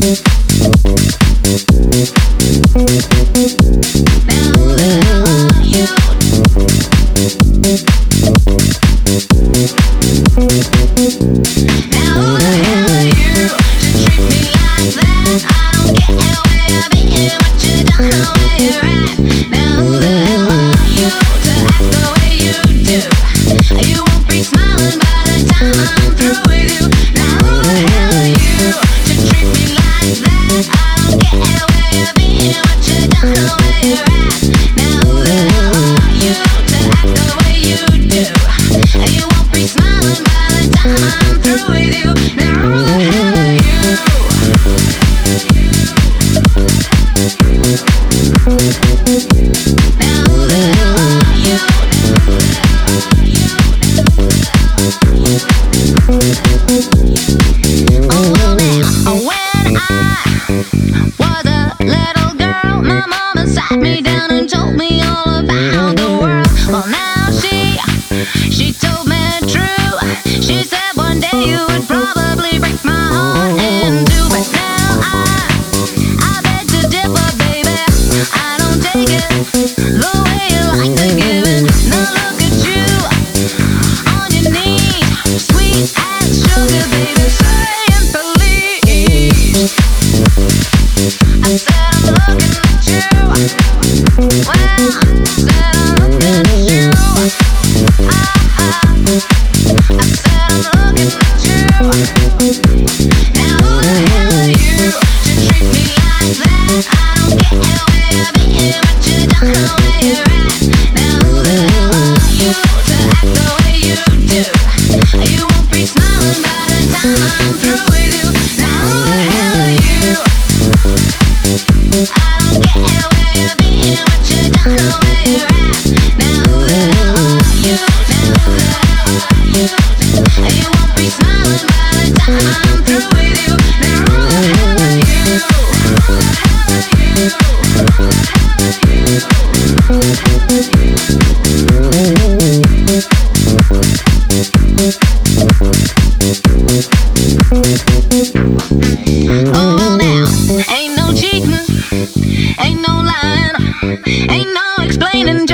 Mm-hmm.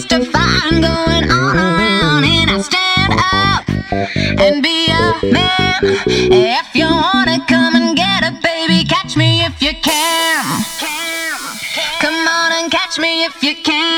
just a going on around, and I stand up and be a man. If you wanna come and get it, baby, catch me if you can. Come on and catch me if you can.